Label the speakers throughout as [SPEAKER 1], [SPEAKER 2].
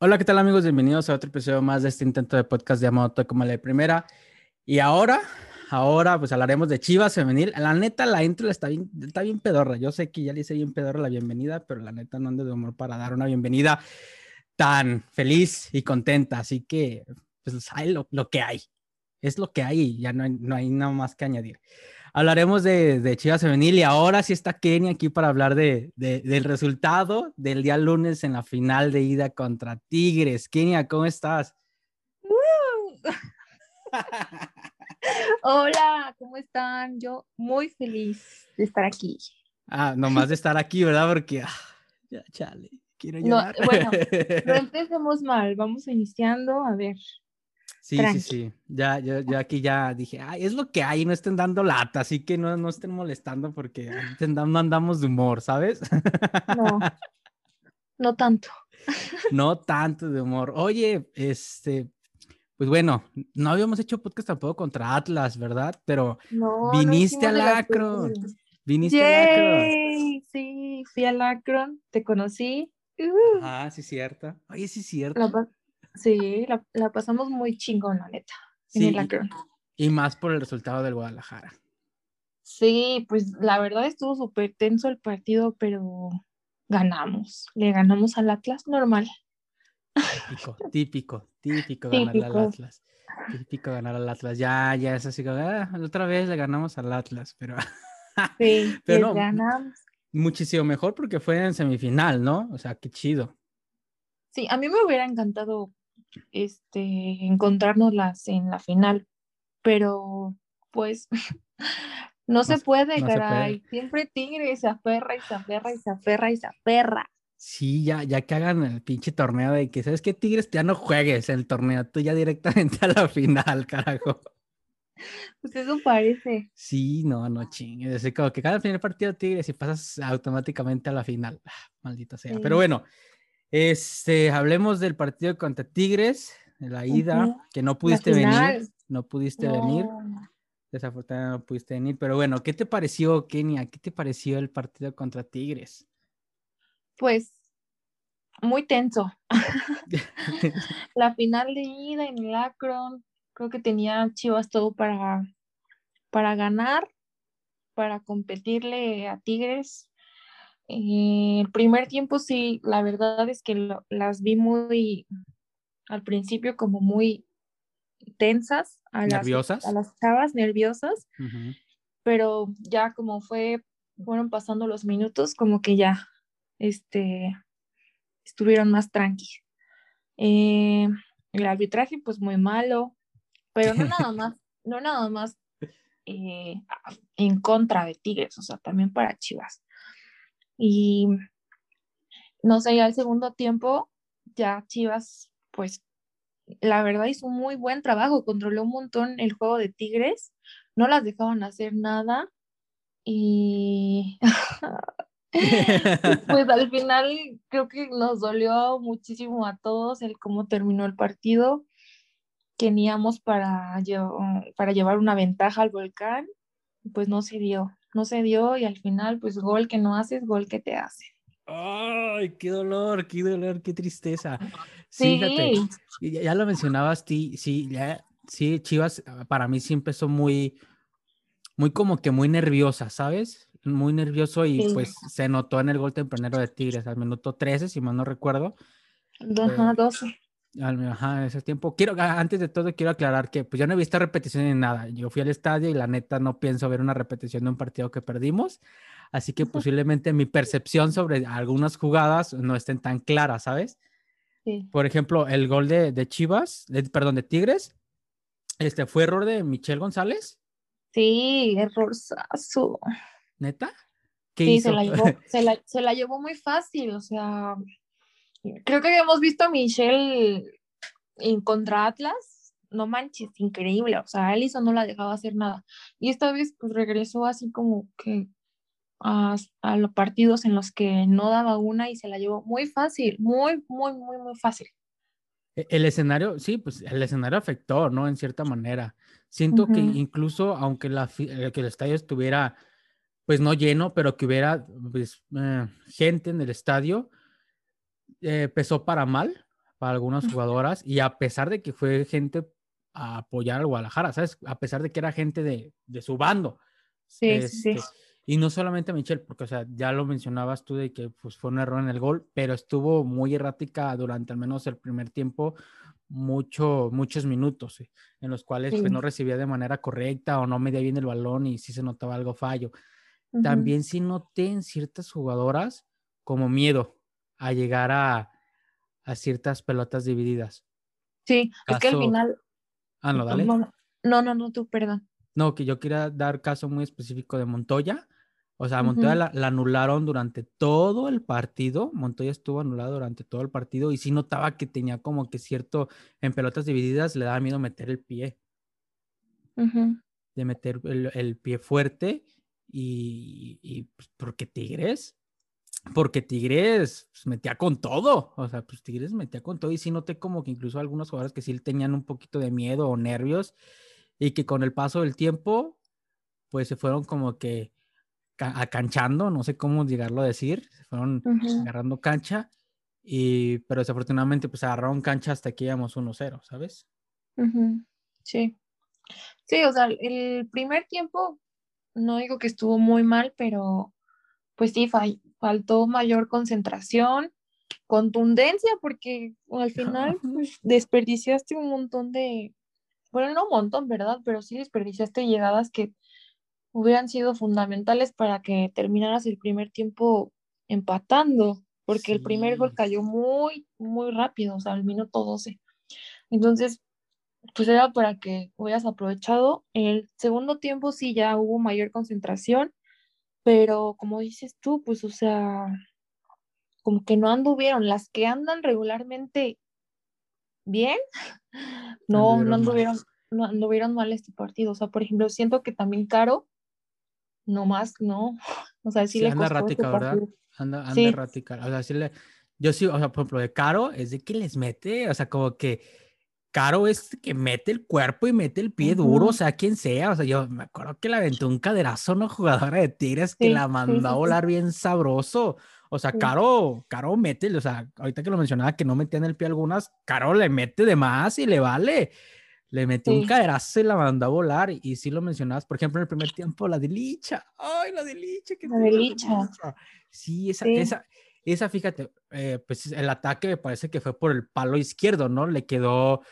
[SPEAKER 1] Hola, ¿qué tal amigos? Bienvenidos a otro episodio más de este intento de podcast llamado como la primera. Y ahora, ahora pues hablaremos de Chivas Femenil. La neta, la intro está bien, está bien pedorra. Yo sé que ya le hice bien pedorra la bienvenida, pero la neta no ando de humor para dar una bienvenida tan feliz y contenta. Así que, pues hay lo, que hay. Es lo que hay ya no hay, no hay nada más que añadir. Hablaremos de, de Chivas Femenil y ahora sí está Kenny aquí para hablar de, de, del resultado del día lunes en la final de ida contra Tigres. Kenia, ¿cómo estás?
[SPEAKER 2] Hola, ¿cómo están? Yo muy feliz de estar aquí.
[SPEAKER 1] Ah, nomás de estar aquí, ¿verdad? Porque, ah, ya, chale, quiero llorar.
[SPEAKER 2] No, bueno, no empecemos mal, vamos iniciando, a ver,
[SPEAKER 1] Sí, sí, sí. Ya, yo, yo, aquí ya dije, Ay, es lo que hay, no estén dando lata, así que no, no estén molestando porque no andamos de humor, ¿sabes?
[SPEAKER 2] No, no tanto.
[SPEAKER 1] No tanto de humor. Oye, este, pues bueno, no habíamos hecho podcast tampoco contra Atlas, ¿verdad? Pero
[SPEAKER 2] no,
[SPEAKER 1] viniste
[SPEAKER 2] no
[SPEAKER 1] al Acron. Viniste al Acron.
[SPEAKER 2] Sí, fui al Acron, te conocí.
[SPEAKER 1] Ah, sí, cierto. Oye, sí, cierto.
[SPEAKER 2] La, Sí, la, la pasamos muy chingón, la neta. Sí,
[SPEAKER 1] y más por el resultado del Guadalajara.
[SPEAKER 2] Sí, pues la verdad estuvo súper tenso el partido, pero ganamos. Le ganamos al Atlas normal.
[SPEAKER 1] Típico, típico, típico ganar al Atlas. Típico ganar al Atlas. Ya, ya es así ah, otra vez le ganamos al Atlas, pero.
[SPEAKER 2] Sí, pero ganamos.
[SPEAKER 1] Muchísimo mejor porque fue en semifinal, ¿no? O sea, qué chido.
[SPEAKER 2] Sí, a mí me hubiera encantado este, encontrárnoslas en la final, pero pues no, se puede, caray. Siempre Tigre se aferra y se aferra y se aferra y se aferra.
[SPEAKER 1] Sí, ya, ya que hagan el pinche torneo de que, ¿sabes qué, Tigres? Ya no juegues el torneo, tú ya directamente a la final, carajo.
[SPEAKER 2] Pues eso parece.
[SPEAKER 1] Sí, no, no chingues. Es como que cada primer partido Tigres y pasas automáticamente a la final. Ah, maldita sea. Pero bueno, este, hablemos del partido contra Tigres, de la ida, que no pudiste venir, no pudiste venir. Desafortunadamente no pudiste venir, pero bueno, ¿qué te pareció, Kenia? ¿Qué te pareció el partido contra Tigres?
[SPEAKER 2] Pues muy tenso. la final de ida en el Akron, creo que tenía Chivas todo para, para ganar, para competirle a Tigres, eh, el primer tiempo sí, la verdad es que las vi muy, al principio como muy tensas, a
[SPEAKER 1] ¿Nerviosas?
[SPEAKER 2] Las, a las chavas nerviosas, pero ya como fue, fueron pasando los minutos, como que ya, este, estuvieron más tranquilos. Eh, el arbitraje pues muy malo, pero no nada más, no nada más eh, en contra de Tigres, o sea, también para Chivas. Y no sé, ya el segundo tiempo, ya Chivas, pues la verdad hizo un muy buen trabajo, controló un montón el juego de Tigres, no las dejaban hacer nada y pues al final creo que nos dolió muchísimo a todos el cómo terminó el partido. Teníamos para, para llevar una ventaja al volcán, pues no se dio no se dio y al final, pues gol que no haces, gol que te hace.
[SPEAKER 1] Ay, qué dolor, qué dolor, qué tristeza. Sí, ya, lo mencionabas, sí, sí, ya, sí, Chivas ah, para mí sí empezó muy, muy como que muy nerviosa, ¿sabes? Muy nervioso y pues se notó en el gol tempranero de Tigres al minuto 13, si mal no recuerdo.
[SPEAKER 2] Ajá, 12.
[SPEAKER 1] Ajá, ese tiempo. Quiero, antes de todo, quiero aclarar que pues yo no he visto repetición ni nada. Yo fui al estadio y la neta no pienso ver una repetición de un partido que perdimos. Así que posiblemente mi percepción sobre algunas jugadas no estén tan claras, ¿sabes?
[SPEAKER 2] Sí.
[SPEAKER 1] Por ejemplo, el gol de, de Chivas, perdón, de Tigres, este fue error de Michelle González.
[SPEAKER 2] Sí, errorzazo.
[SPEAKER 1] ¿Neta?
[SPEAKER 2] ¿Qué sí, Se, la llevó, se, la, se la llevó muy fácil, o sea, creo que habíamos visto a Michelle en contra Atlas, no manches, increíble, o sea, Alison no la dejaba hacer nada. Y esta vez pues regresó así como que a, los partidos en los que no daba una y se la llevó muy fácil, muy, muy, muy, muy fácil.
[SPEAKER 1] E, el escenario, sí, pues el escenario afectó, ¿no? En cierta manera. Siento que incluso aunque la, eh, que el estadio estuviera, pues no lleno, pero que hubiera pues, eh, gente en el estadio, eh, pesó para mal, para algunas jugadoras y a pesar de que fue gente a apoyar al Guadalajara, ¿sabes? A pesar de que era gente de, de su bando.
[SPEAKER 2] Sí, sí.
[SPEAKER 1] Este, y no solamente Michelle, porque, o sea, ya lo mencionabas tú de que pues, fue un error en el gol, pero estuvo muy errática durante al menos el primer tiempo, mucho, muchos minutos, en los cuales pues, no recibía de manera correcta o no medía bien el balón y sí se notaba algo fallo. También sí noté en ciertas jugadoras como miedo a llegar a, a ciertas pelotas divididas.
[SPEAKER 2] Sí, es que al final...
[SPEAKER 1] Ah, no, dale.
[SPEAKER 2] No, no, no, tú, perdón.
[SPEAKER 1] No, que yo quería dar caso muy específico de Montoya. O sea, Montoya la, anularon durante todo el partido. Montoya estuvo anulado durante todo el partido y sí notaba que tenía como que cierto, en pelotas divididas le daba miedo meter el pie. De meter el, pie fuerte y, y pues, porque Tigres porque Tigres pues, metía con todo, o sea, pues Tigres metía con todo y sí noté como que incluso algunos jugadores que sí tenían un poquito de miedo o nervios y que con el paso del tiempo, pues se fueron como que acanchando, no sé cómo llegarlo a decir, se fueron agarrando cancha, y, pero desafortunadamente pues agarraron cancha hasta que íbamos 1-0, ¿sabes?
[SPEAKER 2] Sí. Sí, o sea, el primer tiempo, no digo que estuvo muy mal, pero pues sí, faltó mayor concentración, contundencia, porque al final pues, desperdiciaste un montón de, bueno, no un montón, ¿verdad? Pero sí desperdiciaste llegadas que hubieran sido fundamentales para que terminaras el primer tiempo empatando, porque el primer gol cayó muy, muy rápido, o sea, al minuto 12. Entonces, pues era para que hubieras aprovechado. En el segundo tiempo sí ya hubo mayor concentración pero como dices tú, pues, o sea, como que no anduvieron. Las que andan regularmente bien, no, no anduvieron, no anduvieron mal este partido. O sea, por ejemplo, siento que también Caro, no más, no. O sea, sí, le
[SPEAKER 1] anda
[SPEAKER 2] costó
[SPEAKER 1] este ¿verdad? Anda, anda radical. O sea, sí le, yo sí, o sea, por ejemplo, de Caro es de que les mete, o sea, como que Caro es que mete el cuerpo y mete el pie duro, o sea, quien sea. O sea, yo me acuerdo que le aventó un caderazo a una jugadora de Tigres que la mandó a volar bien sabroso. O sea, Caro, Caro mete, o sea, ahorita que lo mencionaba que no metían el pie algunas, Caro le mete de más y le vale. Le metió un caderazo y la mandó a volar. Y, sí lo mencionabas, por ejemplo, en el primer tiempo, la de Licha. Ay, la de Licha.
[SPEAKER 2] Que la de Licha.
[SPEAKER 1] Sí, esa, esa, esa, fíjate, eh, pues el ataque me parece que fue por el palo izquierdo, ¿no? Le quedó,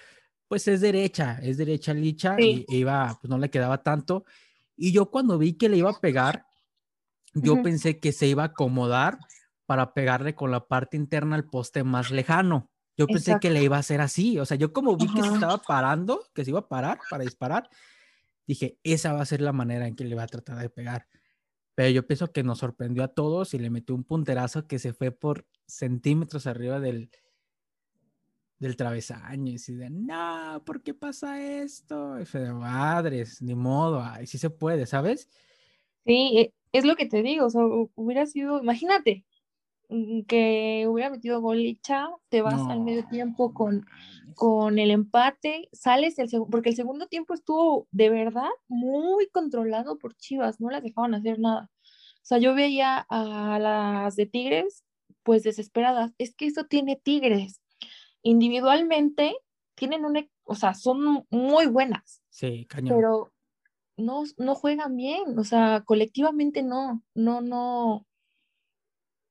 [SPEAKER 1] pues es derecha, es derecha Licha y iba, pues no le quedaba tanto. Y yo cuando vi que le iba a pegar, yo pensé que se iba a acomodar para pegarle con la parte interna al poste más lejano. Yo pensé que le iba a hacer así, o sea, yo como vi que se estaba parando, que se iba a parar para disparar, dije, esa va a ser la manera en que le va a tratar de pegar. Pero yo pienso que nos sorprendió a todos y le metió un punterazo que se fue por centímetros arriba del, del travesaño. Y de, no, ¿por qué pasa esto? Y de madres, ni modo, ahí sí se puede, ¿sabes?
[SPEAKER 2] Sí, e, es lo que te digo, o sea, hubiera sido, imagínate, que hubiera metido golicha, te vas al medio tiempo con, con el empate, sales el segundo, porque el segundo tiempo estuvo de verdad muy controlado por Chivas, no las dejaban hacer nada. O sea, yo veía a las de Tigres, pues desesperadas. Es que eso tiene Tigres. Individualmente tienen una, o sea, son muy buenas.
[SPEAKER 1] Sí, cañón.
[SPEAKER 2] Pero no, no juegan bien, o sea, colectivamente no, no, no,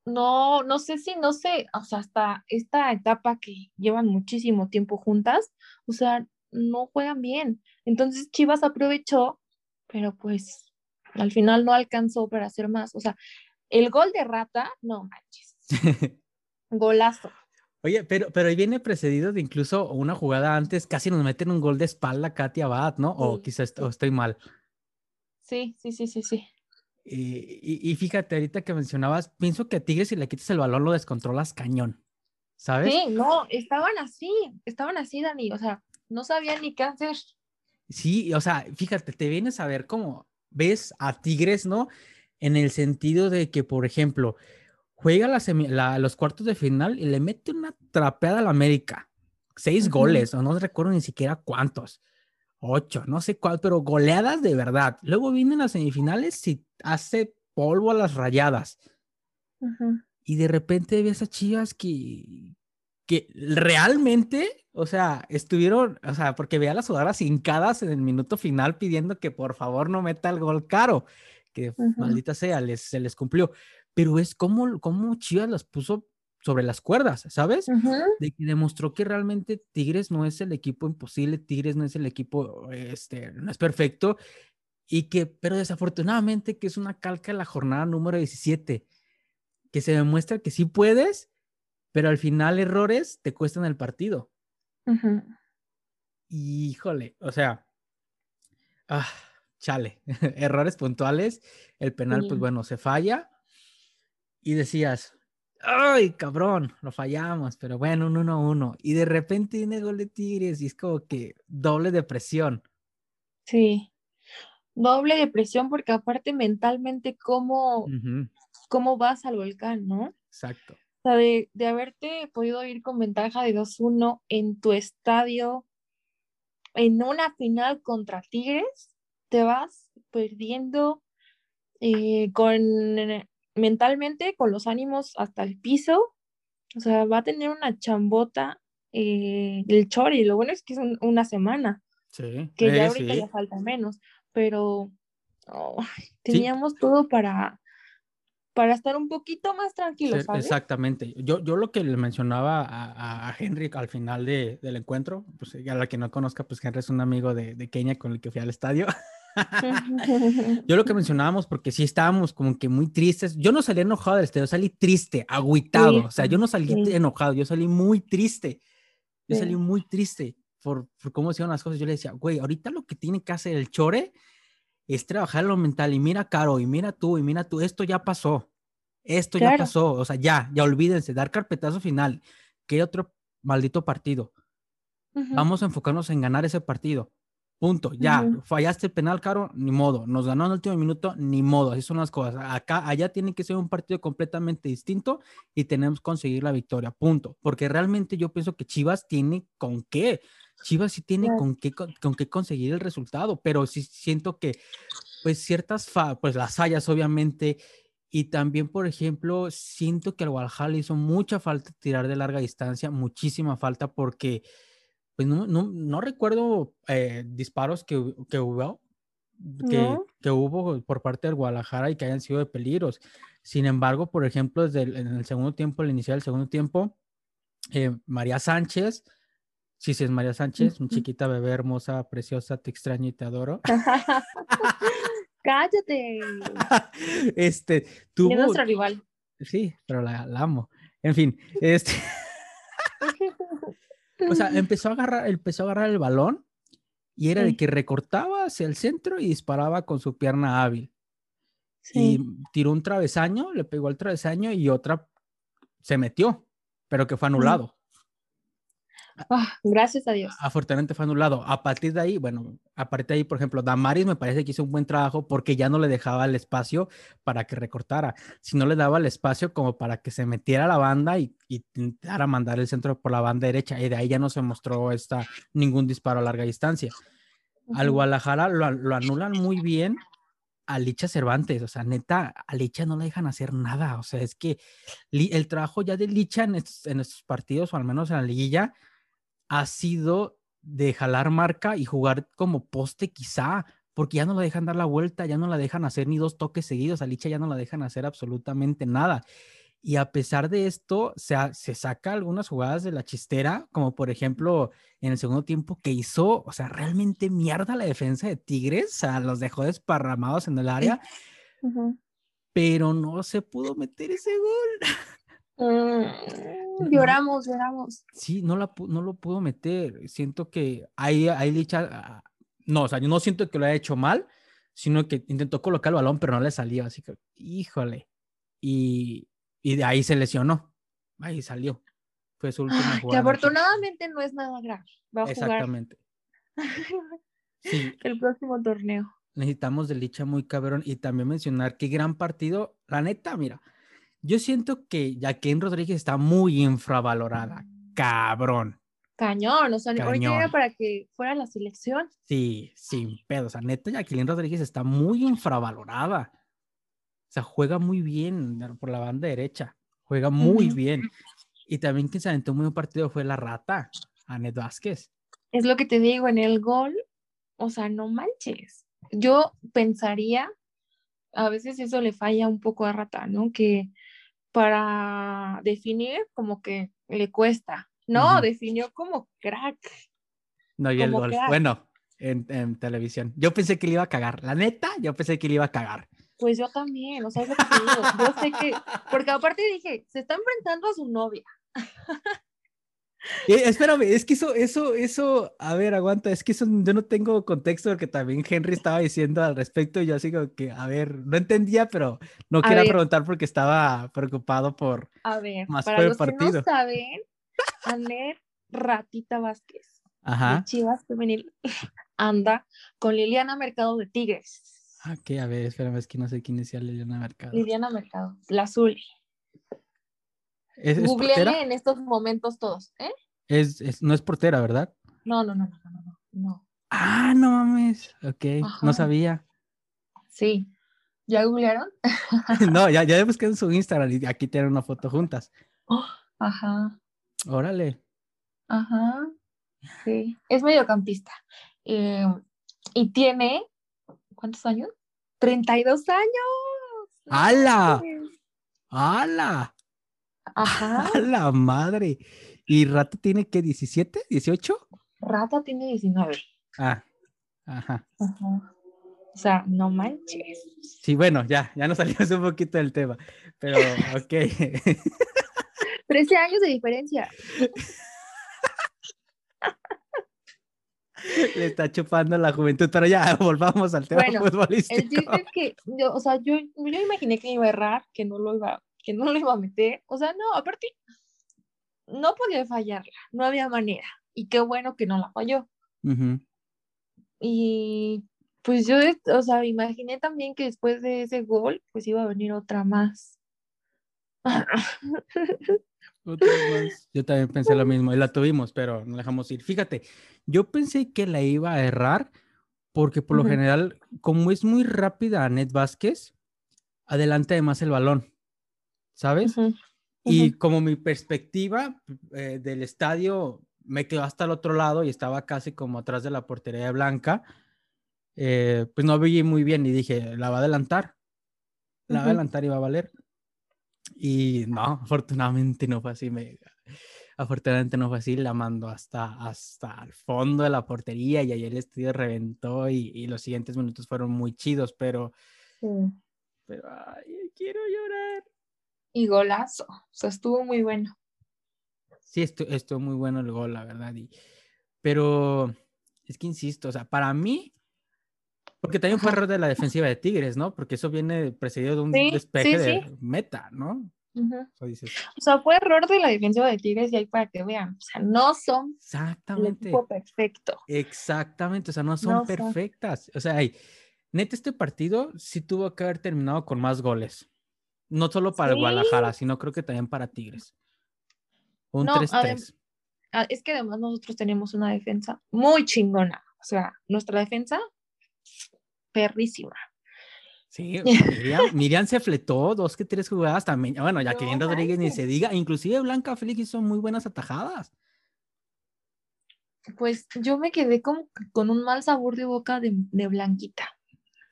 [SPEAKER 2] no, no sé si, no sé, o sea, hasta esta etapa que llevan muchísimo tiempo juntas, o sea, no juegan bien. Entonces Chivas aprovechó, pero pues al final no alcanzó para hacer más. O sea, el gol de Rata, no manches. Golazo.
[SPEAKER 1] Oye, pero, pero ahí viene precedido de incluso una jugada antes, casi nos meten un gol de espalda Katia Abad, ¿no? O quizás estoy mal.
[SPEAKER 2] Sí, sí, sí, sí, sí.
[SPEAKER 1] Y, fíjate, ahorita que mencionabas, pienso que a Tigres si le quitas el balón lo descontrolas cañón, ¿sabes?
[SPEAKER 2] Sí, no, estaban así, estaban así, Dani, o sea, no sabían ni qué hacer.
[SPEAKER 1] Sí, o sea, fíjate, te vienes a ver cómo ves a Tigres, ¿no? En el sentido de que, por ejemplo, juega la los cuartos de final y le mete una trapeada al América. Seis goles, o no recuerdo ni siquiera cuántos ocho, no sé cuál, pero goleadas de verdad. Luego vienen las semifinales y hace polvo a las rayadas. Y de repente ves a Chivas que, que realmente, o sea, estuvieron, o sea, porque veía las jugadoras hincadas en el minuto final pidiendo que por favor no meta el gol caro, que maldita sea, les, se les cumplió. Pero es como, como Chivas las puso sobre las cuerdas, ¿sabes? De que demostró que realmente Tigres no es el equipo imposible, Tigres no es el equipo, este, no es perfecto, y que, pero desafortunadamente que es una calca de la jornada número 17, que se demuestra que sí puedes, pero al final errores te cuestan el partido. Híjole, o sea, ah, chale, errores puntuales, el penal, pues bueno, se falla y decías, ay, cabrón, lo fallamos, pero bueno, un 1-1. Y de repente tiene gol de Tigres y es como que doble depresión.
[SPEAKER 2] Sí, doble depresión porque aparte mentalmente, ¿cómo, cómo vas al volcán, no?
[SPEAKER 1] Exacto
[SPEAKER 2] sea, de, de haberte podido ir con ventaja de 2-1 en tu estadio, en una final contra Tigres, te vas perdiendo eh, con mentalmente, con los ánimos hasta el piso. O sea, va a tener una chambota eh, el Chori. Lo bueno es que es una semana.
[SPEAKER 1] Sí.
[SPEAKER 2] Que ya eh, ahorita ya falta menos. Pero teníamos todo para, para estar un poquito más tranquilos. ¿sabes?
[SPEAKER 1] Exactamente. Yo, yo lo que le mencionaba a, a Henry al final de, del encuentro, pues a la que no conozca, pues Henry es un amigo de, de Kenia con el que fui al estadio. yo lo que mencionábamos, porque sí estábamos como que muy tristes. Yo no salí enojado del estadio, salí triste, agüitado. o sea, yo no salí enojado, yo salí muy triste. Yo salí muy triste por, por cómo se las cosas. Yo le decía, güey, ahorita lo que tiene que hacer el Chore es trabajar lo mental y mira Caro y mira tú y mira tú, esto ya pasó, esto ya pasó, o sea, ya, ya olvídense, dar carpetazo final, que otro maldito partido. Vamos a enfocarnos en ganar ese partido. Punto, ya, fallaste el penal, Caro, ni modo, nos ganó en el último minuto, ni modo, así son las cosas. Acá, allá tiene que ser un partido completamente distinto y tenemos que conseguir la victoria, punto. Porque realmente yo pienso que Chivas tiene con qué. Chivas sí tiene con, qué, con, qué conseguir el resultado, pero sí siento que, pues ciertas, pues las fallas obviamente, y también, por ejemplo, siento que al Guadalajara hizo mucha falta tirar de larga distancia, muchísima falta, porque, pues no, no, no recuerdo eh, disparos que, que hubo. Que, que, hubo por parte del Guadalajara y que hayan sido de peligros. Sin embargo, por ejemplo, desde el, en el segundo tiempo, al iniciar el segundo tiempo, eh, María Sánchez Sí, sí, es María Sánchez, una chiquita bebé hermosa, preciosa, te extraño y te adoro.
[SPEAKER 2] Cállate.
[SPEAKER 1] este, tuvo...
[SPEAKER 2] Es nuestra rival.
[SPEAKER 1] Sí, pero la, amo. En fin, este... o sea, empezó a agarrar, empezó a agarrar el balón y era de que recortaba hacia el centro y disparaba con su pierna hábil. Sí. Y tiró un travesaño, le pegó al travesaño y otra se metió, pero que fue anulado.
[SPEAKER 2] Ah, gracias a Dios.
[SPEAKER 1] Afortunadamente fue anulado. A partir de ahí, bueno, a partir de ahí, por ejemplo, Damaris me parece que hizo un buen trabajo porque ya no le dejaba el espacio para que recortara, sino le daba el espacio como para que se metiera la banda y, intentara mandar el centro por la banda derecha. Y de ahí ya no se mostró esta, ningún disparo a larga distancia. Al Guadalajara lo, anulan muy bien a Licha Cervantes, o sea, neta, a Licha no le dejan hacer nada, o sea, es que el trabajo ya de Licha en estos, en estos partidos, o al menos en la liguilla, ha sido de jalar marca y jugar como poste quizá, porque ya no la dejan dar la vuelta, ya no la dejan hacer ni dos toques seguidos, a Licha ya no la dejan hacer absolutamente nada. Y a pesar de esto, se, se saca algunas jugadas de la chistera, como por ejemplo en el segundo tiempo que hizo, o sea, realmente mierda la defensa de Tigres, o sea, los dejó desparramados en el área, pero no se pudo meter ese gol.
[SPEAKER 2] Mm, lloramos, lloramos.
[SPEAKER 1] Sí, no, la, no lo pudo meter. Siento que ahí, ahí Licha, ah, no, o sea, yo no siento que lo haya hecho mal, sino que intentó colocar el balón, pero no le salió. Así que, híjole. Y, y de ahí se lesionó. Ahí salió. Fue su última
[SPEAKER 2] jugada. Que afortunadamente no es nada grave. Va a
[SPEAKER 1] Exactamente.
[SPEAKER 2] sí. El próximo torneo.
[SPEAKER 1] Necesitamos de Licha muy cabrón. Y también mencionar qué gran partido. La neta, mira, yo siento que Jacqueline Rodríguez está muy infravalorada. Cabrón.
[SPEAKER 2] Cañón, o sea, ahorita era para que fuera la selección.
[SPEAKER 1] Sí, sin pedo. O sea, neta, Jacqueline Rodríguez está muy infravalorada. O sea, juega muy bien por la banda derecha. Juega muy bien. Y también quien se aventó muy un partido fue la rata, Anet Vázquez.
[SPEAKER 2] Es lo que te digo, en el gol, o sea, no manches. Yo pensaría, a veces eso le falla un poco a Rata, ¿no? Que para definir como que le cuesta. No, definió como crack.
[SPEAKER 1] No, y el gol. Bueno, en, televisión. Yo pensé que le iba a cagar. La neta, yo pensé que le iba a cagar.
[SPEAKER 2] Pues yo también, o sea, es lo que te digo. Yo sé que, porque aparte dije, se está enfrentando a su novia.
[SPEAKER 1] Eh, espérame, es que eso, eso, eso, a ver, aguanta, es que eso yo no tengo contexto porque también Henry estaba diciendo al respecto y yo así como que, a ver, no entendía, pero no quería preguntar porque estaba preocupado por
[SPEAKER 2] a ver, más para los partido. Que no saben, Aner Ratita Vázquez, Ajá. de Chivas Femenil, anda con Liliana Mercado de Tigres.
[SPEAKER 1] Ah, ¿qué? A ver, espérame, es que no sé quién decía Liliana Mercado.
[SPEAKER 2] Liliana Mercado, la azul. ¿Es, en estos momentos todos, ¿eh?
[SPEAKER 1] Es, no es portera, ¿verdad?
[SPEAKER 2] No, no, no, no, no, no.
[SPEAKER 1] Ah, no mames. Ok, no sabía.
[SPEAKER 2] Sí. ¿Ya googlearon?
[SPEAKER 1] no, ya, ya busqué en su Instagram y aquí tienen una foto juntas.
[SPEAKER 2] ajá.
[SPEAKER 1] Órale.
[SPEAKER 2] Ajá. Sí. Es mediocampista. Eh, y tiene, ¿cuántos años? 32 años.
[SPEAKER 1] ¡Hala! ¡Hala!
[SPEAKER 2] Ajá.
[SPEAKER 1] la madre! ¿Y Rata tiene qué? ¿17? ¿18?
[SPEAKER 2] Rata tiene 19.
[SPEAKER 1] Ah, ajá.
[SPEAKER 2] Ajá. O sea, no manches.
[SPEAKER 1] Sí, bueno, ya, ya nos salimos un poquito del tema, pero ok.
[SPEAKER 2] 13 años de diferencia.
[SPEAKER 1] Le está chupando la juventud, pero ya volvamos al tema bueno, futbolístico.
[SPEAKER 2] El chiste es que, yo, o sea, yo, yo imaginé que iba a errar, que no lo iba, que no lo iba a meter. O sea, no, aparte, no podía fallarla, no había manera. Y qué bueno que no la falló. Y pues yo, o sea, imaginé también que después de ese gol, pues iba a venir otra más.
[SPEAKER 1] otra más. Yo también pensé lo mismo y la tuvimos, pero no dejamos ir. Fíjate, yo pensé que la iba a errar porque por lo general, como es muy rápida Net Vázquez, adelante además el balón. ¿Sabes? Y como mi perspectiva eh, del estadio me quedó hasta el otro lado y estaba casi como atrás de la portería blanca, eh, pues no vi muy bien y dije, la va a adelantar, la va a adelantar y va a valer. Y no, afortunadamente no fue así, me, afortunadamente no fue así, la mandó hasta, hasta el fondo de la portería y ahí el estadio reventó y, y los siguientes minutos fueron muy chidos, pero, pero, ay, quiero llorar
[SPEAKER 2] y golazo. O sea, estuvo muy bueno.
[SPEAKER 1] Sí, estuvo, muy bueno el gol, la verdad. Y, pero es que insisto, o sea, para mí, porque también fue error de la defensiva de Tigres, ¿no? Porque eso viene precedido de un despeje de meta, ¿no?
[SPEAKER 2] o, sea, fue error de la defensiva de Tigres y ahí para que vean, o sea, no son
[SPEAKER 1] Exactamente.
[SPEAKER 2] el perfecto.
[SPEAKER 1] Exactamente, o sea, no son perfectas. O sea, neta, este partido sí tuvo que haber terminado con más goles. No solo para Guadalajara, sino creo que también para Tigres. Un 3-3.
[SPEAKER 2] Ah, es que además nosotros tenemos una defensa muy chingona. O sea, nuestra defensa, perrísima.
[SPEAKER 1] Sí, Miriam, se fletó dos que tres jugadas también. Bueno, Jacqueline Rodríguez ni se diga. Inclusive Blanca Félix hizo muy buenas atajadas.
[SPEAKER 2] Pues yo me quedé como con un mal sabor de boca de Blanquita.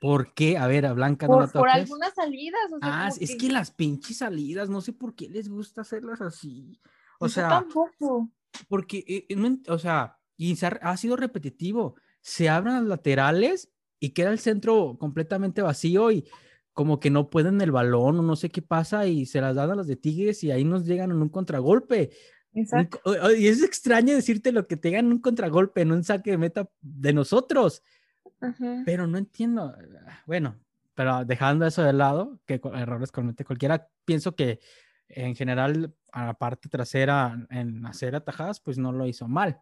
[SPEAKER 1] ¿Por qué? A ver, a Blanca
[SPEAKER 2] no la toques. Por algunas salidas.
[SPEAKER 1] ah, es que... las pinches salidas, no sé por qué les gusta hacerlas así. O sea.
[SPEAKER 2] tampoco.
[SPEAKER 1] Porque, eh, eh, o sea, y ha, sido repetitivo. Se abren las laterales y queda el centro completamente vacío y como que no pueden el balón o no sé qué pasa y se las dan a las de Tigres y ahí nos llegan en un contragolpe. Exacto. y es extraño decirte lo que te un contragolpe en un saque de meta de nosotros. Pero no entiendo, bueno, pero dejando eso de lado, que errores comete cualquiera, pienso que en general a la parte trasera en hacer atajadas, pues no lo hizo mal.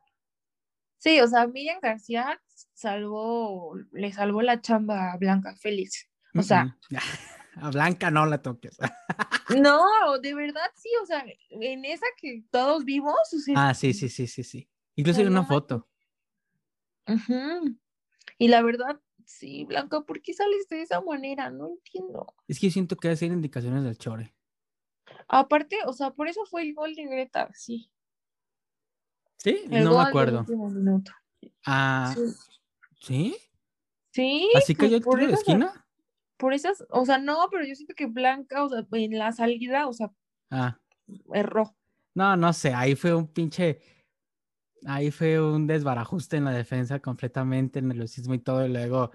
[SPEAKER 2] Sí, o sea, Miriam García salvó, le salvó la chamba a Blanca Félix. O sea,
[SPEAKER 1] a Blanca no la toques.
[SPEAKER 2] no, de verdad sí, o sea, en esa que todos vimos.
[SPEAKER 1] ah, sí, sí, sí, sí, sí. Incluso hay una foto.
[SPEAKER 2] Ajá. Y la verdad, sí, Blanca, ¿por qué sales de esa manera? No entiendo.
[SPEAKER 1] Es que siento que hacen indicaciones del chore.
[SPEAKER 2] Aparte, o sea, por eso fue el gol de Greta, sí.
[SPEAKER 1] Sí, no me acuerdo. Ah, ¿sí?
[SPEAKER 2] Sí.
[SPEAKER 1] ¿Así cayó el tiro de esquina?
[SPEAKER 2] Por esas, o sea, no, pero yo siento que Blanca, o sea, en la salida, o sea,
[SPEAKER 1] ah.
[SPEAKER 2] erró.
[SPEAKER 1] No, no sé, ahí fue un pinche, ahí fue un desbarajuste en la defensa completamente, en el lucismo y todo, y luego...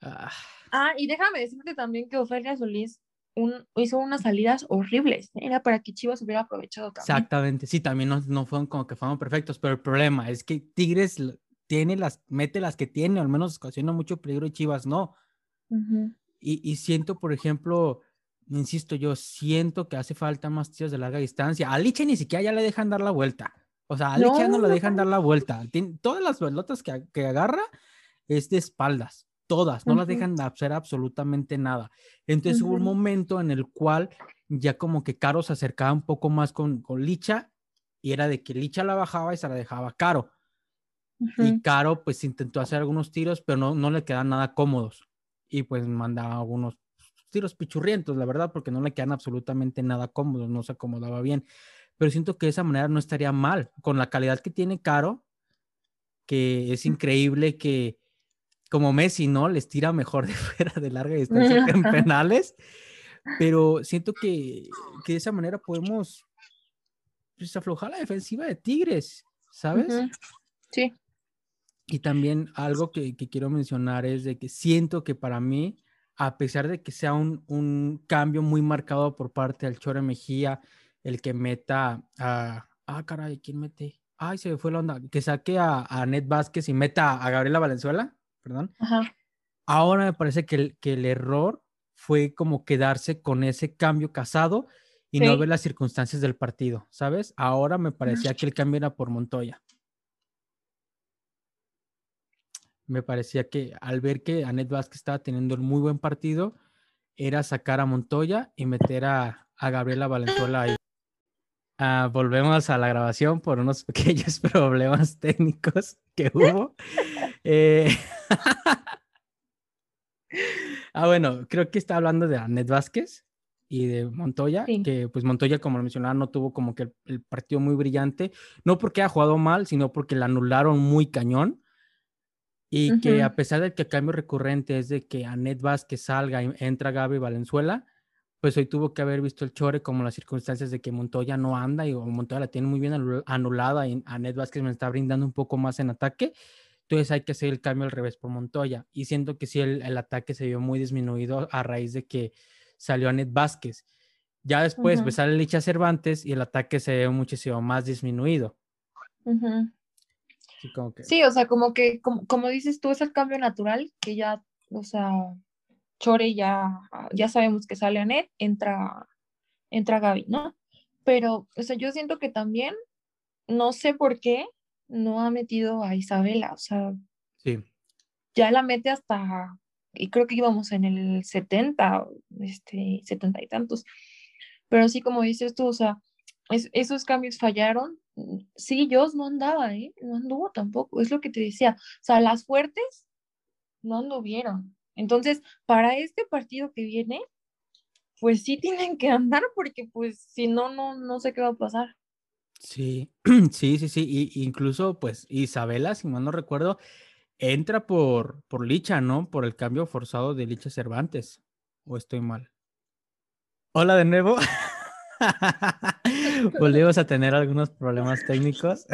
[SPEAKER 2] Ah. ah, y déjame decirte también que Ofelia Solís un, hizo unas salidas horribles. Era para que Chivas hubiera aprovechado
[SPEAKER 1] también. Exactamente, sí, también no, no fueron como que fueron perfectos, pero el problema es que Tigres tiene las, mete las que tiene, al menos ocasiona mucho peligro y Chivas no. y, y, siento, por ejemplo, insisto, yo siento que hace falta más tiros de larga distancia. A Liche ni siquiera ya le dejan dar la vuelta. O sea, a Liche ya no le dejan dar la vuelta. todas las pelotas que, que agarra es de espaldas todas, no las dejan hacer absolutamente nada. Entonces hubo un momento en el cual ya como que Caro se acercaba un poco más con, con Licha y era de que Licha la bajaba y se la dejaba Caro. Y Caro pues intentó hacer algunos tiros, pero no, no le quedan nada cómodos. Y pues mandaba algunos tiros pichurrientos, la verdad, porque no le quedan absolutamente nada cómodos, no se acomodaba bien. Pero siento que de esa manera no estaría mal. Con la calidad que tiene Caro, que es increíble que como Messi, ¿no? Les tira mejor de fuera de larga distancia que en penales, pero siento que, de esa manera podemos pues, aflojar la defensiva de Tigres, ¿sabes?
[SPEAKER 2] Sí.
[SPEAKER 1] Y también algo que, quiero mencionar es de que siento que para mí, a pesar de que sea un, cambio muy marcado por parte del Chore Mejía, el que meta a... Ah, caray, ¿quién mete? Ay, se me fue la onda. Que saque a, a Ned Vázquez y meta a Gabriela Valenzuela perdón. Ahora me parece que el, que el error fue como quedarse con ese cambio casado y no ver las circunstancias del partido, ¿sabes? Ahora me parecía que el cambio era por Montoya. Me parecía que al ver que Anet Vázquez estaba teniendo un muy buen partido, era sacar a Montoya y meter a, a Gabriela Valenzuela ahí. Ah, volvemos a la grabación por unos pequeños problemas técnicos que hubo. Eh, ah, bueno, creo que está hablando de Anet Vázquez y de Montoya, que pues Montoya, como lo mencionaba, no tuvo como que el, partido muy brillante, no porque ha jugado mal, sino porque la anularon muy cañón. Y que a pesar de que el cambio recurrente es de que Anet Vázquez salga y entra Gaby Valenzuela, pues hoy tuvo que haber visto el Chore como las circunstancias de que Montoya no anda y Montoya la tiene muy bien anulada y Anet Vázquez me está brindando un poco más en ataque entonces hay que hacer el cambio al revés por Montoya. Y siento que sí, el, ataque se vio muy disminuido a raíz de que salió Anet Vázquez. Ya después pues, sale Licha Cervantes y el ataque se ve muchísimo más disminuido.
[SPEAKER 2] sí, o sea, como que, como, dices tú, es el cambio natural que ya, o sea, Chore ya, ya sabemos que sale Anet, entra, entra Gaby, ¿no? Pero, o sea, yo siento que también, no sé por qué, no ha metido a Isabela, o sea,
[SPEAKER 1] sí.
[SPEAKER 2] ya la mete hasta, y creo que íbamos en el 70, este, 70 y tantos, pero sí, como dices tú, o sea, esos cambios fallaron, sí, yo no andaba, ¿eh? no anduvo tampoco, es lo que te decía, o sea, las fuertes no anduvieron, entonces, para este partido que viene, pues sí tienen que andar porque pues si no, no, no sé qué va a pasar.
[SPEAKER 1] Sí, sí, sí, sí. Y, incluso, pues, Isabela, si mal no recuerdo, entra por, por Licha, ¿no? Por el cambio forzado de Licha Cervantes. ¿O estoy mal? Hola de nuevo. Volvimos a tener algunos problemas técnicos.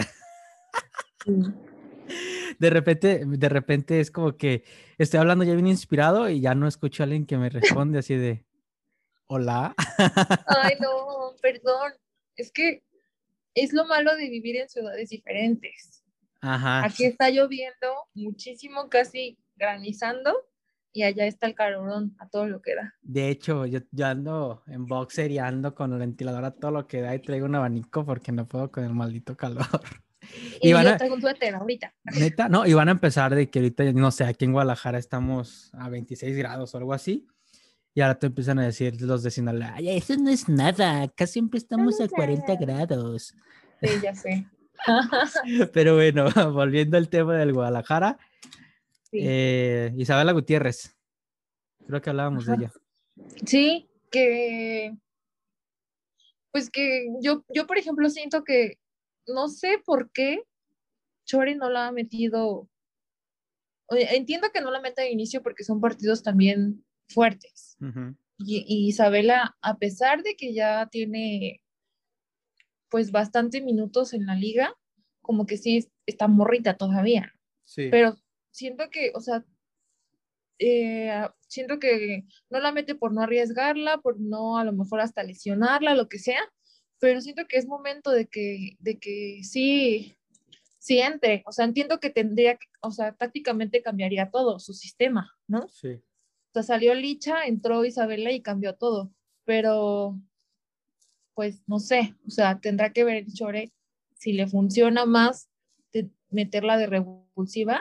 [SPEAKER 1] De repente, de repente es como que estoy hablando ya bien inspirado y ya no escucho a alguien que me responde así de hola.
[SPEAKER 2] Ay, no, perdón. Es que es lo malo de vivir en ciudades diferentes.
[SPEAKER 1] Ajá.
[SPEAKER 2] Aquí está lloviendo muchísimo, casi granizando, y allá está el calorón a todo lo que da.
[SPEAKER 1] De hecho, yo, ando en boxer y ando con el ventilador a todo lo que da y traigo un abanico porque no puedo con el maldito calor.
[SPEAKER 2] Y, yo traigo un suéter ahorita.
[SPEAKER 1] Neta, no, y van a empezar de que ahorita, no sé, aquí en Guadalajara estamos a 26 grados o algo así. Y ahora te empiezan a decir los de Sinaloa, ay, eso no es nada, acá siempre estamos a 40 grados.
[SPEAKER 2] Sí, ya sé.
[SPEAKER 1] Pero bueno, volviendo al tema del Guadalajara, eh, Isabela Gutiérrez, creo que hablábamos de ella.
[SPEAKER 2] Sí, que Pues que yo, yo, por ejemplo, siento que no sé por qué Chori no la ha metido. Entiendo que no la meta de inicio porque son partidos también fuertes. y, y, Isabela, a pesar de que ya tiene pues bastante minutos en la liga, como que sí está morrita todavía. Sí. Pero siento que, o sea, eh, siento que no la mete por no arriesgarla, por no a lo mejor hasta lesionarla, lo que sea, pero siento que es momento de que, de que sí, sí entre. O sea, entiendo que tendría que, o sea, tácticamente cambiaría todo su sistema, ¿no? Sí. O sea, salió Licha, entró Isabela y cambió todo, pero pues no sé, o sea, tendrá que ver el Chore si le funciona más de meterla de revulsiva,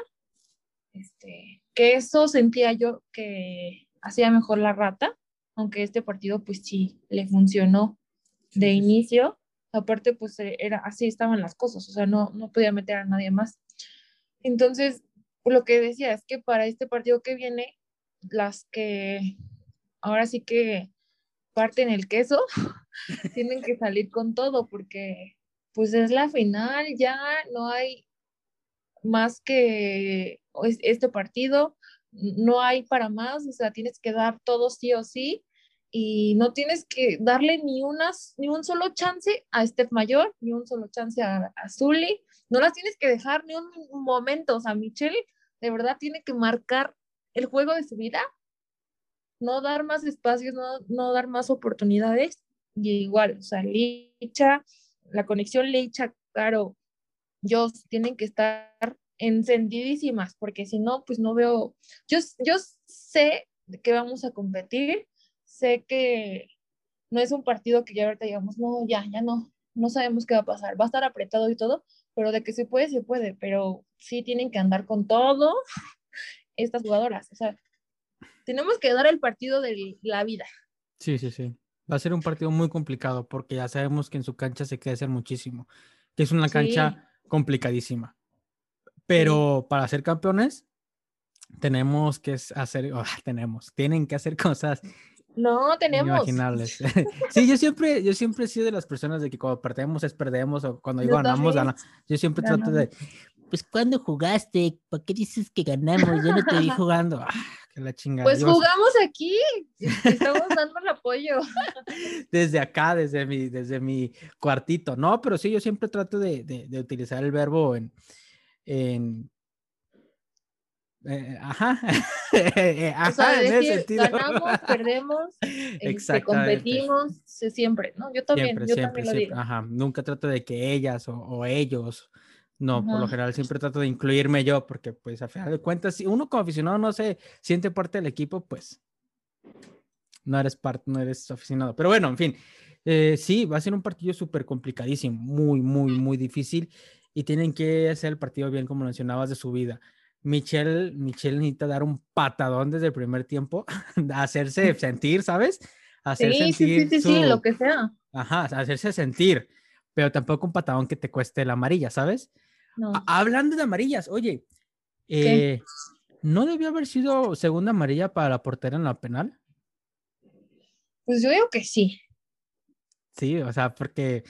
[SPEAKER 2] este, que eso sentía yo que hacía mejor la rata, aunque este partido pues sí le funcionó de inicio, aparte pues eh, era así estaban las cosas, o sea, no, no podía meter a nadie más. Entonces, lo que decía es que para este partido que viene, las que ahora sí que parten el queso, tienen que salir con todo porque pues es la final, ya no hay más que este partido, no hay para más, o sea, tienes que dar todo sí o sí y no tienes que darle ni, unas, ni un solo chance a Steph Mayor, ni un solo chance a, a Zully, no las tienes que dejar ni un momento, o sea, Michelle de verdad tiene que marcar el juego de su vida no dar más espacios, no, no dar más oportunidades. Y igual, o sea, Licha, la conexión Licha, claro, yo tienen que estar encendidísimas, porque si no, pues no veo, yo, yo sé que vamos a competir, sé que no es un partido que ya ahorita digamos, no, ya, ya no, no sabemos qué va a pasar, va a estar apretado y todo, pero de que se puede, se puede, pero sí tienen que andar con todo estas jugadoras, o sea, tenemos que dar el partido de la vida.
[SPEAKER 1] Sí, sí, sí. Va a ser un partido muy complicado porque ya sabemos que en su cancha se crece muchísimo, que es una cancha complicadísima. Pero para ser campeones tenemos que hacer, oh, tenemos, tienen que hacer cosas
[SPEAKER 2] no, tenemos.
[SPEAKER 1] Imaginables. sí, yo siempre, yo siempre he sido de las personas de que cuando perdemos es perdemos o cuando ganamos, ganamos. Yo siempre trato de, pues, ¿cuándo jugaste? ¿Por qué dices que ganamos? Yo no te vi jugando. Ah, la chingada.
[SPEAKER 2] Pues jugamos aquí, estamos dando el apoyo.
[SPEAKER 1] Desde acá, desde mi, desde mi cuartito. No, pero sí, yo siempre trato de, de, utilizar el verbo en, en eh, ajá.
[SPEAKER 2] ajá, o sea, en ese sentido. ganamos, perdemos, este, competimos, siempre, ¿no? Yo también, siempre, yo siempre, también lo digo.
[SPEAKER 1] Ajá, nunca trato de que ellas o, o ellos no, por lo general siempre trato de incluirme yo, porque pues a final de cuentas, si uno como aficionado no se siente parte del equipo, pues no eres parte, no eres aficionado. Pero bueno, en fin, eh, sí, va a ser un partido súper complicadísimo, muy, muy, muy difícil y tienen que hacer el partido bien, como mencionabas, de su vida. Michelle, Michelle necesita dar un patadón desde el primer tiempo, hacerse sentir, ¿sabes?
[SPEAKER 2] Hacer sí, sentir sí, sí, sí, lo que sea.
[SPEAKER 1] Ajá, hacerse sentir, pero tampoco un patadón que te cueste la amarilla, ¿sabes? Hablando de amarillas, oye, eh, ¿no debió haber sido segunda amarilla para la portera en la penal?
[SPEAKER 2] Pues yo digo que sí.
[SPEAKER 1] Sí, o sea, porque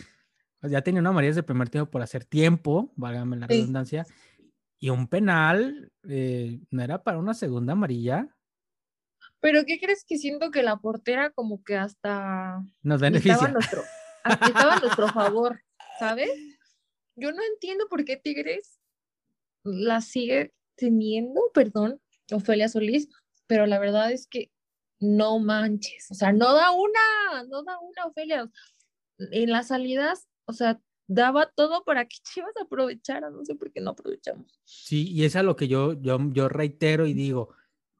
[SPEAKER 1] ya tenía una amarilla desde el primer tiempo por hacer tiempo, válgame la redundancia, y un penal eh, no era para una segunda amarilla.
[SPEAKER 2] Pero ¿qué crees que siento que la portera como que hasta
[SPEAKER 1] nos beneficia? Estaba
[SPEAKER 2] nuestro, estaba a nuestro favor, ¿sabes? yo no entiendo por qué Tigres la sigue teniendo, perdón, Ofelia Solís, pero la verdad es que no manches, o sea, no da una, no da una Ofelia. En las salidas, o sea, daba todo para que Chivas aprovechara, no sé por qué no aprovechamos.
[SPEAKER 1] Sí, y es a lo que yo, yo, yo reitero y digo,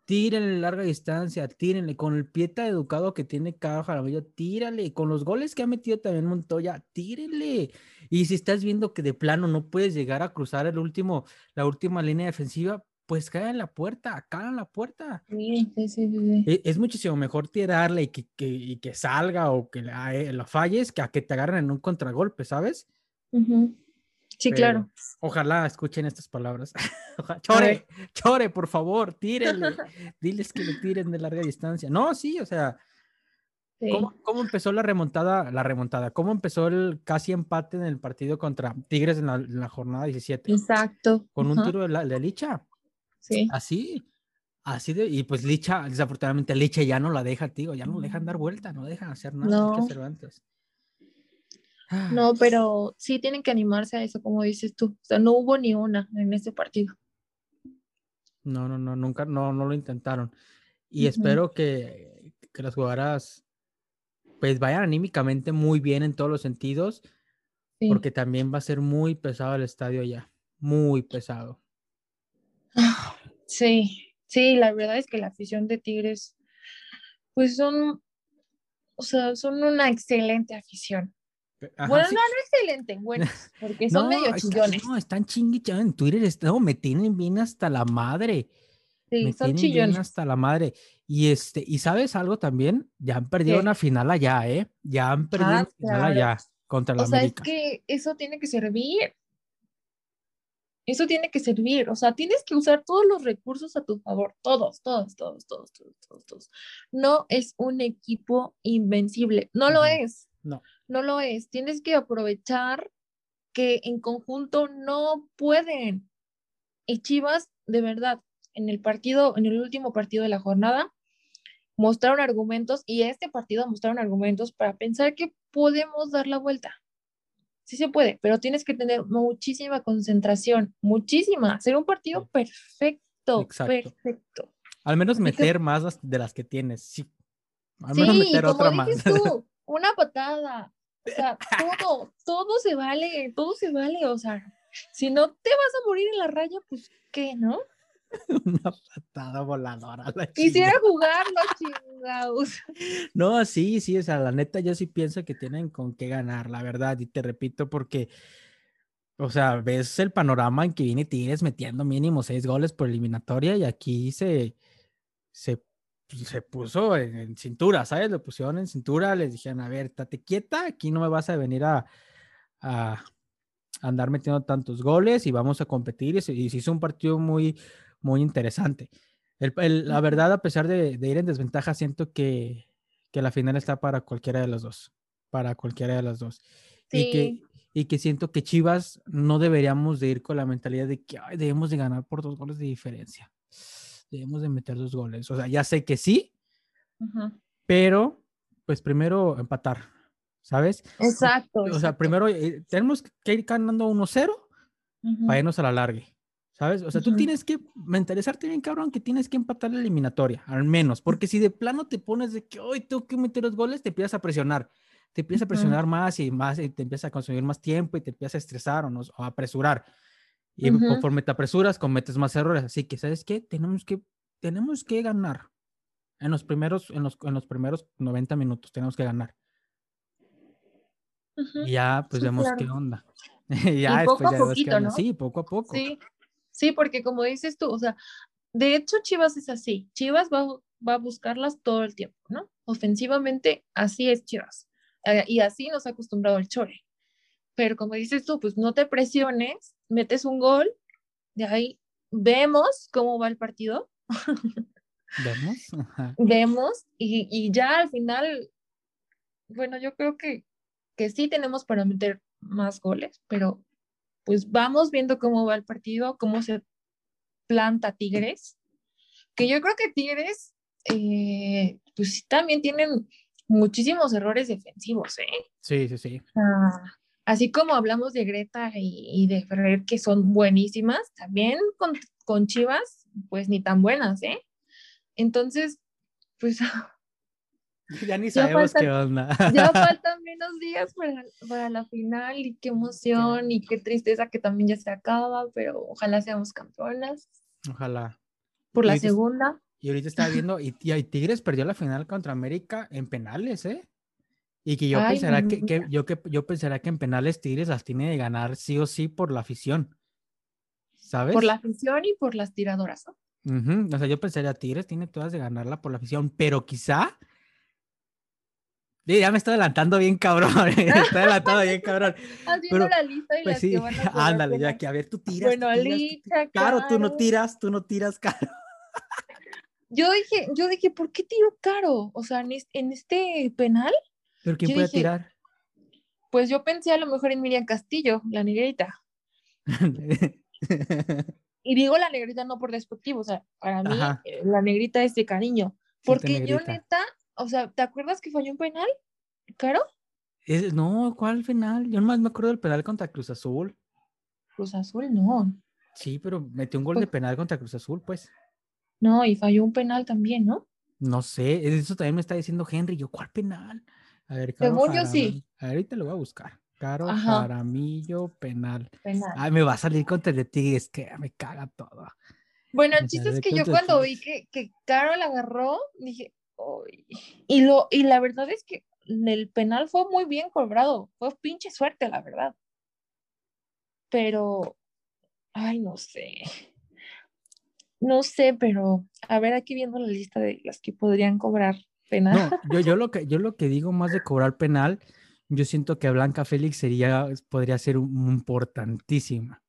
[SPEAKER 1] tírenle larga distancia, tírenle con el pie tan educado que tiene cada Jaramillo, tírale, con los goles que ha metido también Montoya, tírenle. Y si estás viendo que de plano no puedes llegar a cruzar el último, la última línea defensiva, pues cae en la puerta, cae en la puerta.
[SPEAKER 2] Sí, sí, sí,
[SPEAKER 1] e, Es, muchísimo mejor tirarle y que, y que salga o que eh, lo falles que a que te agarren en un contragolpe, ¿sabes?
[SPEAKER 2] Sí, claro.
[SPEAKER 1] Ojalá escuchen estas palabras. chore, chore, por favor, tírenle. Diles que le tiren de larga distancia. No, sí, o sea, ¿Cómo, empezó la remontada? La remontada. ¿Cómo empezó el casi empate en el partido contra Tigres en la, jornada 17?
[SPEAKER 2] Exacto.
[SPEAKER 1] Con un tiro de, Licha. Sí. Así. Así de, y pues Licha, desafortunadamente Licha ya no la deja, tío, ya no dejan dar vuelta, no dejan hacer nada no. que hacer antes.
[SPEAKER 2] No, pero sí tienen que animarse a eso, como dices tú. O sea, no hubo ni una en ese partido.
[SPEAKER 1] No, no, no, nunca, no, no lo intentaron. Y espero que, que las jugadoras pues vayan anímicamente muy bien en todos los sentidos, porque también va a ser muy pesado el estadio ya, muy pesado.
[SPEAKER 2] Sí, sí, la verdad es que la afición de Tigres, pues son, o sea, son una excelente afición. Bueno, no, no excelente, bueno, porque son medio chillones.
[SPEAKER 1] no, están chinguichados en Twitter, no, me tienen bien hasta la madre. Sí, son chillones. hasta la madre. Y este, y sabes algo también, ya han perdido una final allá, ¿eh? Ya han perdido ah, una final allá contra la
[SPEAKER 2] o sea, es que eso tiene que servir. Eso tiene que servir, o sea, tienes que usar todos los recursos a tu favor, todos, todos, todos, todos, todos, todos. No es un equipo invencible, no lo es.
[SPEAKER 1] No.
[SPEAKER 2] No lo es. Tienes que aprovechar que en conjunto no pueden. Y Chivas, de verdad, en el partido, en el último partido de la jornada, mostraron argumentos y este partido mostraron argumentos para pensar que podemos dar la vuelta. Sí se puede, pero tienes que tener muchísima concentración, muchísima, hacer un partido perfecto, perfecto.
[SPEAKER 1] Al menos meter más de las que tienes, sí. Al menos meter otra más.
[SPEAKER 2] una patada. O sea, todo, todo se vale, todo se vale. O sea, si no te vas a morir en la raya, pues, ¿qué, no?
[SPEAKER 1] Una patada voladora.
[SPEAKER 2] Quisiera jugar los chingados.
[SPEAKER 1] No, sí, sí, o sea, la neta yo sí pienso que tienen con qué ganar, la verdad, y te repito porque, o sea, ves el panorama en que viene Tigres metiendo mínimo seis goles por eliminatoria y aquí se, se, se puso en, cintura, ¿sabes? Lo pusieron en cintura, les dijeron, a ver, estate quieta, aquí no me vas a venir a, a andar metiendo tantos goles y vamos a competir y se hizo un partido muy muy interesante. la verdad, a pesar de, ir en desventaja, siento que, la final está para cualquiera de los dos, para cualquiera de los dos. Y, que, y que siento que Chivas no deberíamos de ir con la mentalidad de que debemos de ganar por dos goles de diferencia. Debemos de meter dos goles. O sea, ya sé que sí, pero pues primero empatar, ¿sabes?
[SPEAKER 2] Exacto.
[SPEAKER 1] O sea, primero eh, tenemos que ir ganando 1-0 para irnos a la larga. ¿Sabes? O sea, tú tienes que mentalizarte bien, cabrón, que tienes que empatar la eliminatoria, al menos, porque si de plano te pones de que hoy tengo que meter los goles, te empiezas a presionar, te empiezas a presionar más y más, y te empiezas a consumir más tiempo y te empiezas a estresar o, no, o a apresurar. Y conforme te apresuras, cometes más errores. Así que, ¿sabes qué? Tenemos que, tenemos que ganar. En los primeros, en los, en los primeros 90 minutos tenemos que ganar. Y ya, pues vemos qué onda.
[SPEAKER 2] ya y poco a poquito, ¿no?
[SPEAKER 1] Sí, poco a poco.
[SPEAKER 2] Sí, Sí, porque como dices tú, o sea, de hecho Chivas es así. Chivas va, a buscarlas todo el tiempo, ¿no? Ofensivamente, así es Chivas. Eh, y así nos ha acostumbrado el Chore. Pero como dices tú, pues no te presiones, metes un gol, de ahí vemos cómo va el partido.
[SPEAKER 1] Vemos.
[SPEAKER 2] Vemos y, y, ya al final, bueno, yo creo que, que sí tenemos para meter más goles, pero pues vamos viendo cómo va el partido, cómo se planta Tigres, que yo creo que Tigres, eh, pues también tienen muchísimos errores defensivos, ¿eh?
[SPEAKER 1] Sí, sí, sí.
[SPEAKER 2] Así como hablamos de Greta y, de Ferrer, que son buenísimas, también con, con Chivas, pues ni tan buenas, ¿eh? Entonces, pues
[SPEAKER 1] Ya ni sabemos qué onda.
[SPEAKER 2] Ya faltan menos días para, la final y qué emoción y qué tristeza que también ya se acaba, pero ojalá seamos campeonas.
[SPEAKER 1] Ojalá.
[SPEAKER 2] Por la segunda.
[SPEAKER 1] Y ahorita estaba viendo, y, Tigres perdió la final contra América en penales, ¿eh? Y que yo pensará que, yo que yo pensará que en penales Tigres las tiene de ganar sí o sí por la afición. ¿Sabes?
[SPEAKER 2] Por la afición y por las tiradoras,
[SPEAKER 1] ¿no? O sea, yo pensaría Tigres tiene todas de ganarla por la afición, pero quizá ya me estoy adelantando bien cabrón. estoy adelantado bien cabrón.
[SPEAKER 2] Haciendo la lista y pues sí,
[SPEAKER 1] ándale, ya que a ver, tú tiras. Bueno, tú tiras, Caro, tú no tiras, tú no tiras, Caro.
[SPEAKER 2] yo dije, yo dije, ¿por qué tiró Caro? O sea, en, este penal.
[SPEAKER 1] ¿Pero quién puede tirar?
[SPEAKER 2] Pues yo pensé a lo mejor en Miriam Castillo, la negrita. y digo la negrita no por despectivo, o sea, para mí eh, la negrita es de cariño. Porque yo neta, o sea, ¿te acuerdas que falló un penal, Caro?
[SPEAKER 1] no, ¿cuál penal? Yo nomás me acuerdo del penal contra Cruz Azul.
[SPEAKER 2] Cruz Azul, no.
[SPEAKER 1] Sí, pero metió un gol de pues penal contra Cruz Azul, pues.
[SPEAKER 2] No, y falló un penal también, ¿no?
[SPEAKER 1] No sé, eso también me está diciendo Henry. Yo, ¿cuál penal? A ver, Caro
[SPEAKER 2] Según yo sí.
[SPEAKER 1] Ahorita lo voy a buscar. Caro Jaramillo penal. penal. Ay, me va a salir contra el de Tigres, que me caga todo.
[SPEAKER 2] Bueno, el chiste es que yo cuando vi que, que Caro la agarró, dije, y lo, y la verdad es que el penal fue muy bien cobrado. Fue pinche suerte, la verdad. Pero, ay, no sé. No sé, pero a ver, aquí viendo la lista de las que podrían cobrar penal.
[SPEAKER 1] No, yo, yo, lo que, yo lo que digo más de cobrar penal, yo siento que Blanca Félix sería, podría ser importantísima.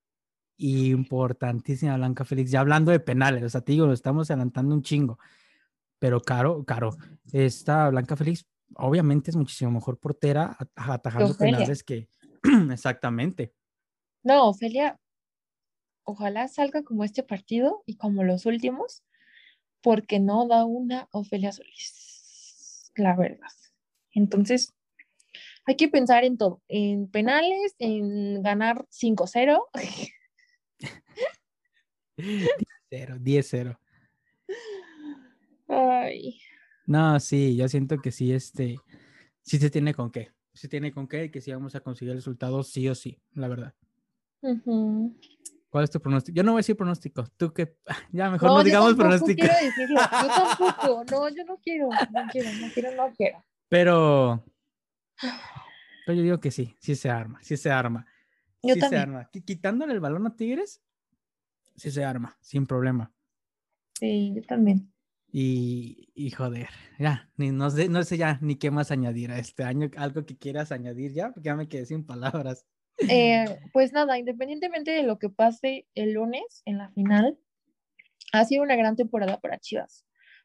[SPEAKER 1] Importantísima Blanca Félix. Ya hablando de penales, o sea, te digo, lo estamos adelantando un chingo. Pero caro, caro. Esta Blanca Félix, obviamente, es muchísimo mejor portera atajando penales que. Exactamente.
[SPEAKER 2] No, Ofelia, ojalá salga como este partido y como los últimos, porque no da una Ofelia Solís, la verdad. Entonces, hay que pensar en todo, en penales, en ganar 5-0.
[SPEAKER 1] 10-0, 10-0.
[SPEAKER 2] Ay.
[SPEAKER 1] No, sí, yo siento que sí, este, sí se tiene con qué. Se tiene con qué y que sí vamos a conseguir resultados sí o sí, la verdad. ¿Cuál es tu pronóstico? Yo no voy a decir pronóstico. Tú que ya mejor no, digamos pronóstico.
[SPEAKER 2] Quiero decirlo. Yo tampoco. No, yo no quiero. No quiero, no quiero, no quiero.
[SPEAKER 1] Pero, pero yo digo que sí, sí se arma, sí se arma. Yo sí se arma. Quitándole el balón a Tigres, sí se arma, sin problema.
[SPEAKER 2] Sí, yo también.
[SPEAKER 1] Y, y joder, ya, ni, no, sé, no sé ya ni qué más añadir a este año, algo que quieras añadir ya, porque ya me quedé sin palabras.
[SPEAKER 2] Eh, pues nada, independientemente de lo que pase el lunes en la final, ha sido una gran temporada para Chivas.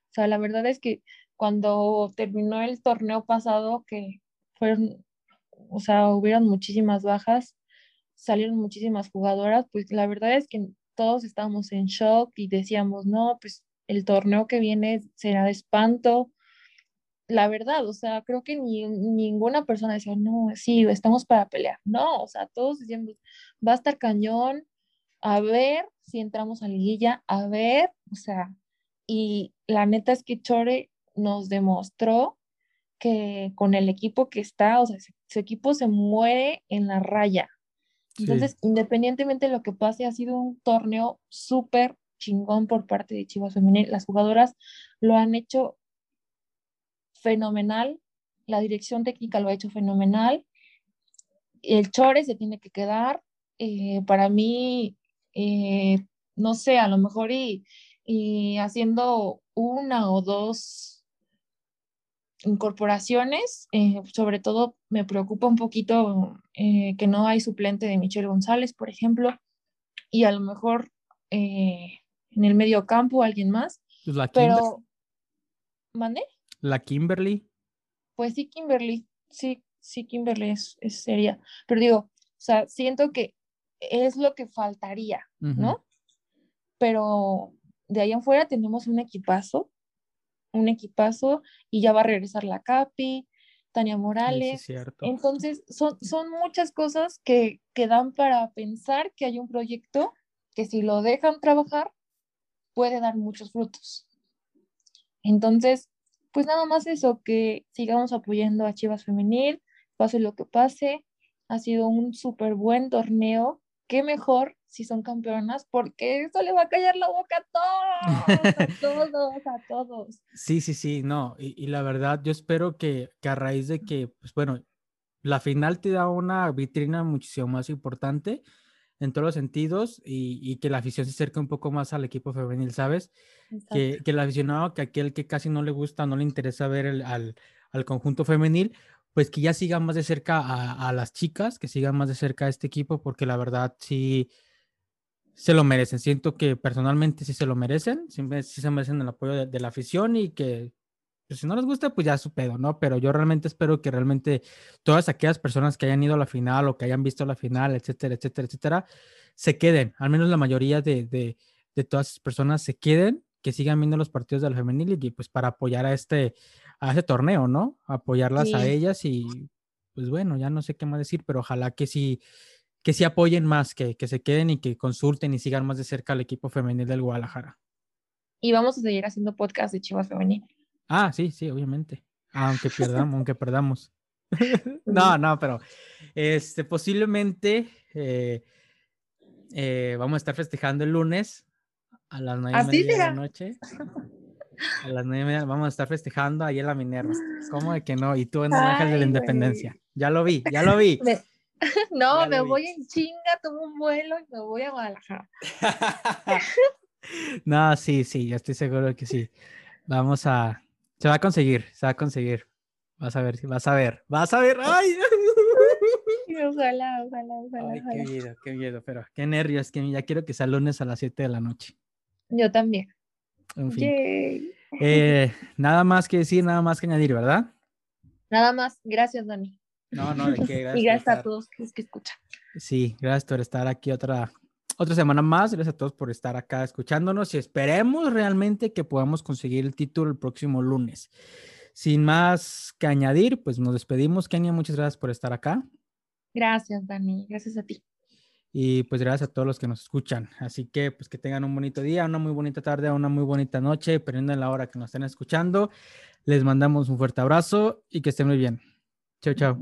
[SPEAKER 2] O sea, la verdad es que cuando terminó el torneo pasado, que fueron, o sea, hubieron muchísimas bajas, salieron muchísimas jugadoras, pues la verdad es que todos estábamos en shock y decíamos, no, pues el torneo que viene será de espanto, la verdad, o sea, creo que ni, ninguna persona decía, no, sí, estamos para pelear. No, o sea, todos decían, va a estar cañón, a ver si entramos a liguilla, a ver, o sea, y la neta es que Chore nos demostró que con el equipo que está, o sea, su equipo se muere en la raya. Entonces, independientemente de lo que pase, ha sido un torneo súper chingón por parte de Chivas Femenil. Las jugadoras lo han hecho fenomenal, la dirección técnica lo ha hecho fenomenal, el Chore se tiene que quedar, eh, para mí, eh, no sé, a lo mejor y, haciendo una o dos incorporaciones, eh, sobre todo me preocupa un poquito que no hay suplente de Michelle González, por ejemplo, y a lo mejor en el medio campo alguien más.
[SPEAKER 1] Pues la
[SPEAKER 2] pero, ¿mande?
[SPEAKER 1] La Kimberly.
[SPEAKER 2] Pues sí, Kimberly, sí, sí, Kimberly es, seria. Pero digo, o sea, siento que es lo que faltaría, ¿no? Pero de ahí en fuera tenemos un equipazo, un equipazo, y ya va a regresar la Capi, Tania Morales. Entonces, son, son muchas cosas que, que dan para pensar que hay un proyecto que si lo dejan trabajar, puede dar muchos frutos. Entonces, pues nada más eso, que sigamos apoyando a Chivas Femenil, pase lo que pase. Ha sido un súper buen torneo. Qué mejor si son campeonas, porque eso le va a callar la boca a todos, a todos, a todos.
[SPEAKER 1] Sí, sí, sí, no. Y, la verdad, yo espero que, que, a raíz de que, pues bueno, la final te da una vitrina muchísimo más importante en todos los sentidos y, que la afición se acerque un poco más al equipo femenil, ¿sabes? Que, que, el aficionado, que aquel que casi no le gusta, no le interesa ver al, al, conjunto femenil, pues que ya siga más de cerca a, las chicas, que sigan más de cerca a este equipo, porque la verdad sí, se lo merecen. Siento que personalmente sí se lo merecen, siempre sí se merecen el apoyo de, la afición y que pues, si no les gusta, pues ya su pedo, ¿no? Pero yo realmente espero que realmente todas aquellas personas que hayan ido a la final o que hayan visto la final, etcétera, etcétera, etcétera, se queden, al menos la mayoría de, de, de todas esas personas se queden, que sigan viendo los partidos de la femenil y pues para apoyar a este, a ese torneo, ¿no? Apoyarlas a ellas y pues bueno, ya no sé qué más decir, pero ojalá que sí que sí apoyen más, que, que se queden y que consulten y sigan más de cerca al equipo femenil del Guadalajara.
[SPEAKER 2] Y vamos a seguir haciendo podcast de Chivas Femenil.
[SPEAKER 1] Ah, sí, sí, obviamente. Aunque perdamos, aunque perdamos. no, no, pero este, posiblemente eh, eh, vamos a estar festejando el lunes a las nueve de la noche. A las nueve y media vamos a estar festejando ahí en la Minerva. ¿Cómo de que no? Y tú en el Ángel de la Independencia. Ya lo vi, ya lo vi.
[SPEAKER 2] no, me voy en chinga, tomo un vuelo y me voy a Guadalajara.
[SPEAKER 1] no, sí, sí, estoy seguro que sí. Vamos a, se va a conseguir, se va a conseguir. Vas a ver, vas a ver, vas a ver. ¡Ay!
[SPEAKER 2] Ojalá, ojalá, ojalá.
[SPEAKER 1] Qué miedo, qué miedo, pero qué nervios, que ya quiero que sea lunes a las 7 de la noche.
[SPEAKER 2] Yo también.
[SPEAKER 1] En fin. Eh, nada más que decir, nada más que añadir, ¿verdad?
[SPEAKER 2] Nada más. Gracias, Dani.
[SPEAKER 1] No, no, de qué.
[SPEAKER 2] Gracias y gracias a todos los que escuchan.
[SPEAKER 1] Sí, gracias por estar aquí otra, otra semana más. Gracias a todos por estar acá escuchándonos y esperemos realmente que podamos conseguir el título el próximo lunes. Sin más que añadir, pues nos despedimos. Kenia, muchas gracias por estar acá.
[SPEAKER 2] Gracias, Dani. Gracias a ti.
[SPEAKER 1] Y pues gracias a todos los que nos escuchan. Así que pues que tengan un bonito día, una muy bonita tarde, una muy bonita noche, dependiendo de la hora que nos estén escuchando. Les mandamos un fuerte abrazo y que estén muy bien. Chao, chao.